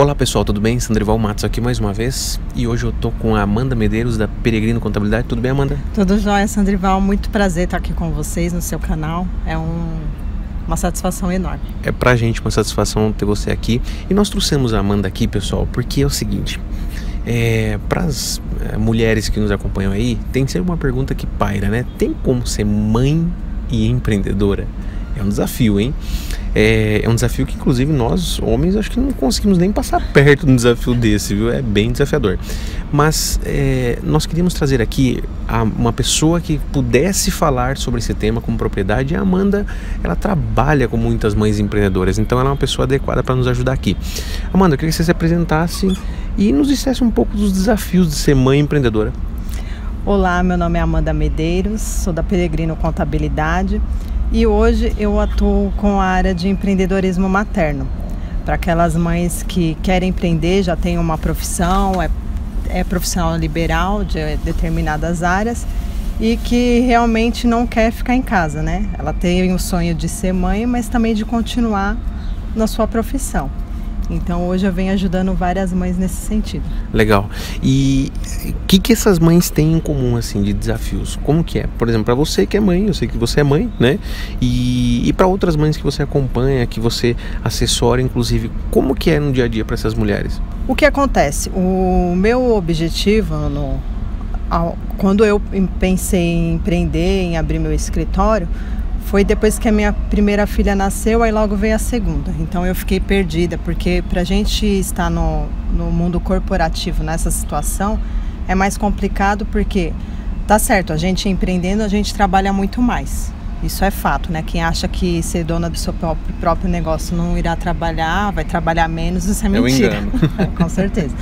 Olá pessoal, tudo bem? Sandrival Matos aqui mais uma vez e hoje eu tô com a Amanda Medeiros da Peregrino Contabilidade. Tudo bem, Amanda? Tudo jóia, Sandrival. Muito prazer estar aqui com vocês no seu canal. É um, uma satisfação enorme. É pra gente uma satisfação ter você aqui. E nós trouxemos a Amanda aqui, pessoal, porque é o seguinte: é, para as é, mulheres que nos acompanham aí, tem sempre uma pergunta que paira, né? Tem como ser mãe e empreendedora? É um desafio, hein? É, é, um desafio que, inclusive, nós, homens, acho que não conseguimos nem passar perto de um desafio desse, viu? É bem desafiador. Mas é, nós queríamos trazer aqui a, uma pessoa que pudesse falar sobre esse tema com propriedade. E a Amanda, ela trabalha com muitas mães empreendedoras, então ela é uma pessoa adequada para nos ajudar aqui. Amanda, eu queria que você se apresentasse e nos dissesse um pouco dos desafios de ser mãe empreendedora. Olá, meu nome é Amanda Medeiros, sou da Peregrino Contabilidade e hoje eu atuo com a área de empreendedorismo materno. Para aquelas mães que querem empreender, já têm uma profissão, é, é profissional liberal de determinadas áreas e que realmente não quer ficar em casa, né? Ela tem o sonho de ser mãe, mas também de continuar na sua profissão. Então hoje eu venho ajudando várias mães nesse sentido. Legal. E o que, que essas mães têm em comum, assim, de desafios? Como que é? Por exemplo, para você que é mãe, eu sei que você é mãe, né? E, e para outras mães que você acompanha, que você assessora, inclusive, como que é no dia a dia para essas mulheres? O que acontece? O meu objetivo no, quando eu pensei em empreender, em abrir meu escritório, foi depois que a minha primeira filha nasceu, aí logo veio a segunda. Então eu fiquei perdida, porque para a gente estar no, no mundo corporativo nessa situação é mais complicado, porque tá certo, a gente empreendendo, a gente trabalha muito mais. Isso é fato, né? Quem acha que ser dona do seu próprio, próprio negócio não irá trabalhar, vai trabalhar menos, isso é mentira. é, com certeza.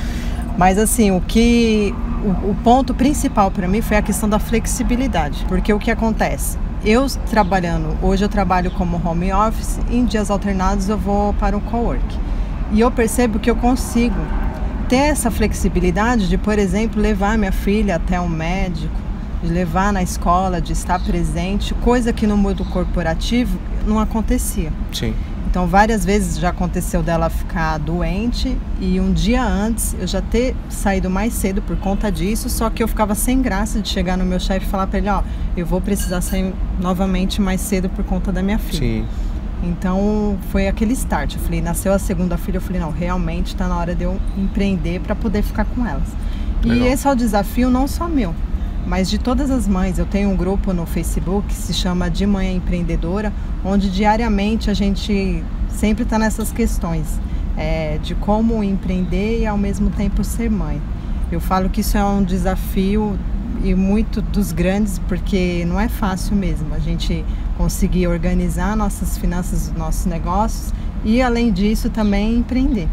Mas assim, o que o, o ponto principal para mim foi a questão da flexibilidade, porque o que acontece? Eu trabalhando, hoje eu trabalho como home office, em dias alternados eu vou para o co-work. E eu percebo que eu consigo ter essa flexibilidade de, por exemplo, levar minha filha até um médico, de levar na escola, de estar presente, coisa que no mundo corporativo não acontecia. Sim. Então, várias vezes já aconteceu dela ficar doente e um dia antes eu já ter saído mais cedo por conta disso, só que eu ficava sem graça de chegar no meu chefe e falar para ele: Ó, eu vou precisar sair novamente mais cedo por conta da minha filha. Sim. Então foi aquele start. Eu falei, nasceu a segunda filha, eu falei, não, realmente está na hora de eu empreender para poder ficar com elas. Legal. E esse é o desafio não só meu, mas de todas as mães. Eu tenho um grupo no Facebook que se chama De Mãe Empreendedora, onde diariamente a gente sempre está nessas questões é, de como empreender e ao mesmo tempo ser mãe. Eu falo que isso é um desafio e muito dos grandes, porque não é fácil mesmo a gente conseguir organizar nossas finanças, nossos negócios e, além disso, também empreender.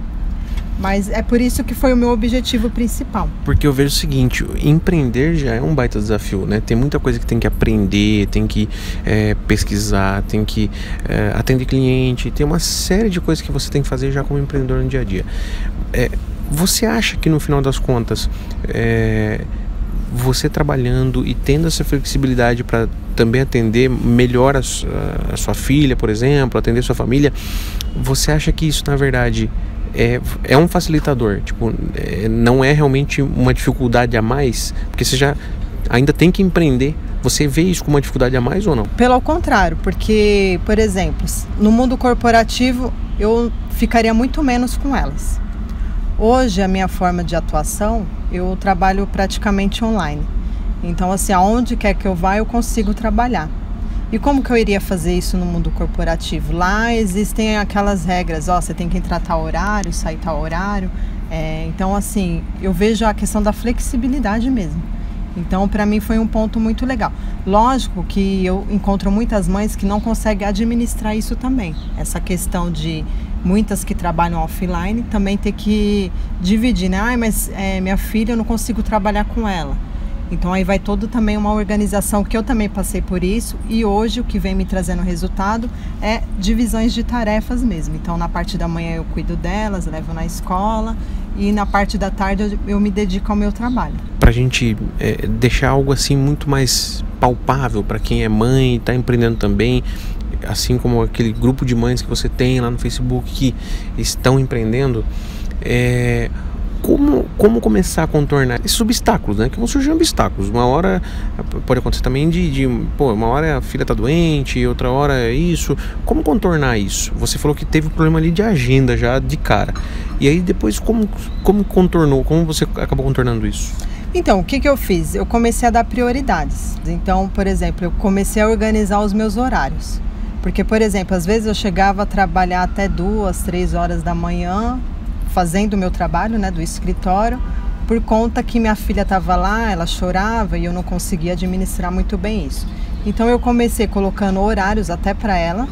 Mas é por isso que foi o meu objetivo principal. Porque eu vejo o seguinte, empreender já é um baita desafio, né? Tem muita coisa que tem que aprender, tem que é, pesquisar, tem que é, atender cliente, tem uma série de coisas que você tem que fazer já como empreendedor no dia a dia. É, você acha que no final das contas é, você trabalhando e tendo essa flexibilidade para também atender melhor a, a, sua filha, por exemplo, atender sua família, você acha que isso na verdade é, é um facilitador. Tipo, é, não é realmente uma dificuldade a mais, porque você já ainda tem que empreender. Você vê isso como uma dificuldade a mais ou não? Pelo contrário, porque, por exemplo, no mundo corporativo eu ficaria muito menos com elas. Hoje a minha forma de atuação, eu trabalho praticamente online. Então, assim, aonde quer que eu vá, eu consigo trabalhar. E como que eu iria fazer isso no mundo corporativo? Lá existem aquelas regras, ó, você tem que entrar tal horário, sair tal horário. É, então, assim, eu vejo a questão da flexibilidade mesmo. Então, para mim foi um ponto muito legal. Lógico que eu encontro muitas mães que não conseguem administrar isso também. Essa questão de muitas que trabalham offline também ter que dividir, né? Mas é, minha filha eu não consigo trabalhar com ela. Então aí vai todo também uma organização que eu também passei por isso e hoje o que vem me trazendo resultado é divisões de tarefas mesmo. Então na parte da manhã eu cuido delas, levo na escola e na parte da tarde eu, eu me dedico ao meu trabalho. Para a gente é, deixar algo assim muito mais palpável para quem é mãe, está empreendendo também, assim como aquele grupo de mães que você tem lá no Facebook que estão empreendendo É, como, como começar a contornar esses obstáculos, né? Que vão surgir obstáculos. Uma hora pode acontecer também de, de pô, uma hora a filha tá doente, outra hora é isso. Como contornar isso? Você falou que teve um problema ali de agenda já de cara. E aí depois como, como contornou? Como você acabou contornando isso? Então, o que, que eu fiz? Eu comecei a dar prioridades. Então, por exemplo, eu comecei a organizar os meus horários. Porque, por exemplo, às vezes eu chegava a trabalhar até duas, três horas da manhã, fazendo o meu trabalho, né, do escritório, por conta que minha filha estava lá, ela chorava e eu não conseguia administrar muito bem isso. Então eu comecei colocando horários até para ela,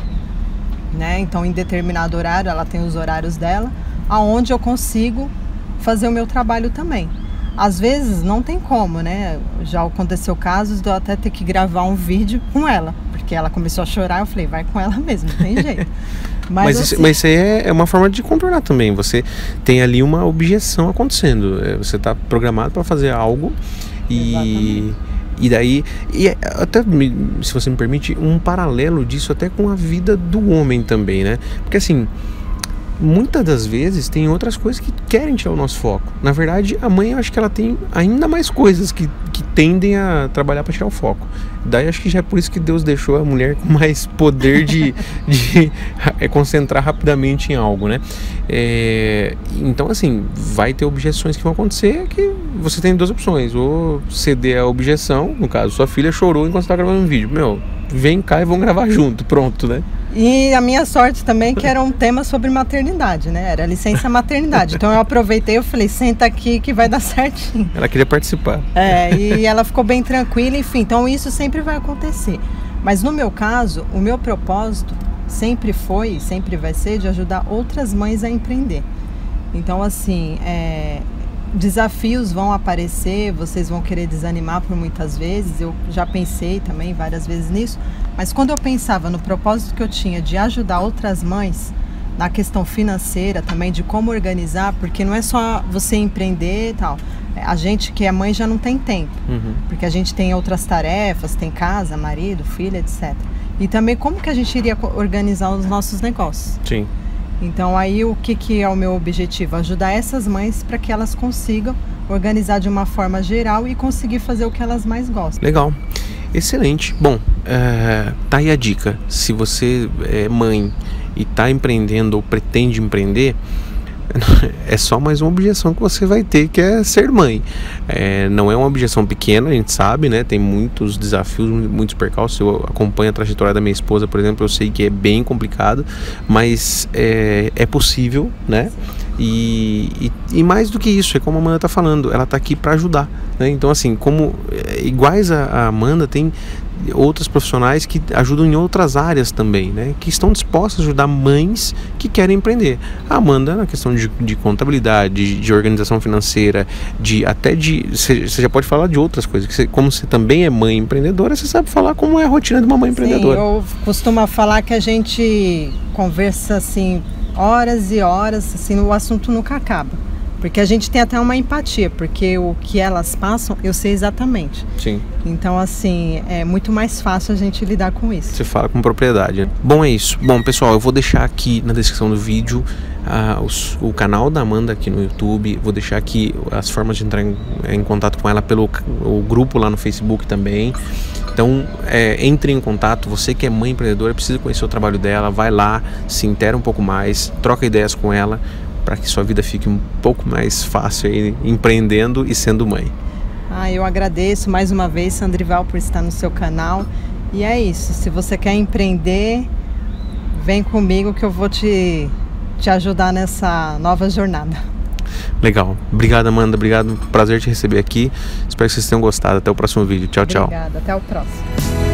né? Então em determinado horário ela tem os horários dela, aonde eu consigo fazer o meu trabalho também. Às vezes não tem como, né? Já aconteceu casos de eu até ter que gravar um vídeo com ela, porque ela começou a chorar, eu falei, vai com ela mesmo, não tem jeito. Mas, mas, assim, isso, mas isso aí é, é, uma forma de contornar também. Você tem ali uma objeção acontecendo. É, você está programado para fazer algo e. E daí, e é, até se você me permite, um paralelo disso até com a vida do homem também, né? Porque assim, muitas das vezes tem outras coisas que querem tirar o nosso foco. Na verdade, a mãe eu acho que ela tem ainda mais coisas que, que tendem a trabalhar para tirar o foco. Daí acho que já é por isso que Deus deixou a mulher com mais poder de, de é, concentrar rapidamente em algo, né? É, então, assim, vai ter objeções que vão acontecer que você tem duas opções. Ou ceder a objeção, no caso, sua filha chorou enquanto está gravando um vídeo. Meu, vem cá e vamos gravar junto, pronto, né? E a minha sorte também que era um tema sobre maternidade, né? Era licença maternidade. Então eu aproveitei e falei, senta aqui que vai dar certinho. Ela queria participar. É, e ela ficou bem tranquila, enfim. Então isso sempre vai acontecer. Mas no meu caso, o meu propósito sempre foi, sempre vai ser de ajudar outras mães a empreender. Então, assim, é, desafios vão aparecer, vocês vão querer desanimar por muitas vezes. Eu já pensei também várias vezes nisso, mas quando eu pensava no propósito que eu tinha de ajudar outras mães na questão financeira também de como organizar, porque não é só você empreender e tal. A gente que é mãe já não tem tempo, uhum. porque a gente tem outras tarefas, tem casa, marido, filha, etc. E também como que a gente iria organizar os nossos negócios. Sim. Então aí o que, que é o meu objetivo? Ajudar essas mães para que elas consigam organizar de uma forma geral e conseguir fazer o que elas mais gostam. Legal. Excelente. Bom, é, tá aí a dica. Se você é mãe e está empreendendo ou pretende empreender, é só mais uma objeção que você vai ter, que é ser mãe. É, não é uma objeção pequena, a gente sabe, né? Tem muitos desafios, muitos percalços. Eu acompanho a trajetória da minha esposa, por exemplo, eu sei que é bem complicado, mas é, é possível, né? E, e, e, mais do que isso, é como a Amanda está falando, ela está aqui para ajudar. Né? Então, assim, como é, iguais a, a Amanda, tem outras profissionais que ajudam em outras áreas também, né? Que estão dispostas a ajudar mães que querem empreender. A Amanda, na questão de, de contabilidade, de, de, organização financeira, de até de. Você já pode falar de outras coisas. Que como você também é mãe empreendedora, você sabe falar como é a rotina de uma mãe empreendedora. Sim, eu costumo falar que a gente conversa assim horas e horas, assim, o assunto nunca acaba. Porque a gente tem até uma empatia, porque o que elas passam, eu sei exatamente. Sim. Então, assim, é muito mais fácil a gente lidar com isso. Você fala com propriedade. Bom, é isso. Bom, pessoal, eu vou deixar aqui na descrição do vídeo uh, os, o canal da Amanda aqui no YouTube. Vou deixar aqui as formas de entrar em, em contato com ela pelo o grupo lá no Facebook também. Então, é, entre em contato. Você que é mãe empreendedora, precisa conhecer o trabalho dela, vai lá, se intera um pouco mais, troca ideias com ela para que sua vida fique um pouco mais fácil aí, empreendendo e sendo mãe. Ah, eu agradeço mais uma vez, Sandrival, por estar no seu canal. E é isso. Se você quer empreender, vem comigo que eu vou te, te ajudar nessa nova jornada. Legal. Obrigado, Amanda. Obrigado. Prazer te receber aqui. Espero que vocês tenham gostado. Até o próximo vídeo. Tchau, tchau. Obrigada. Até o próximo.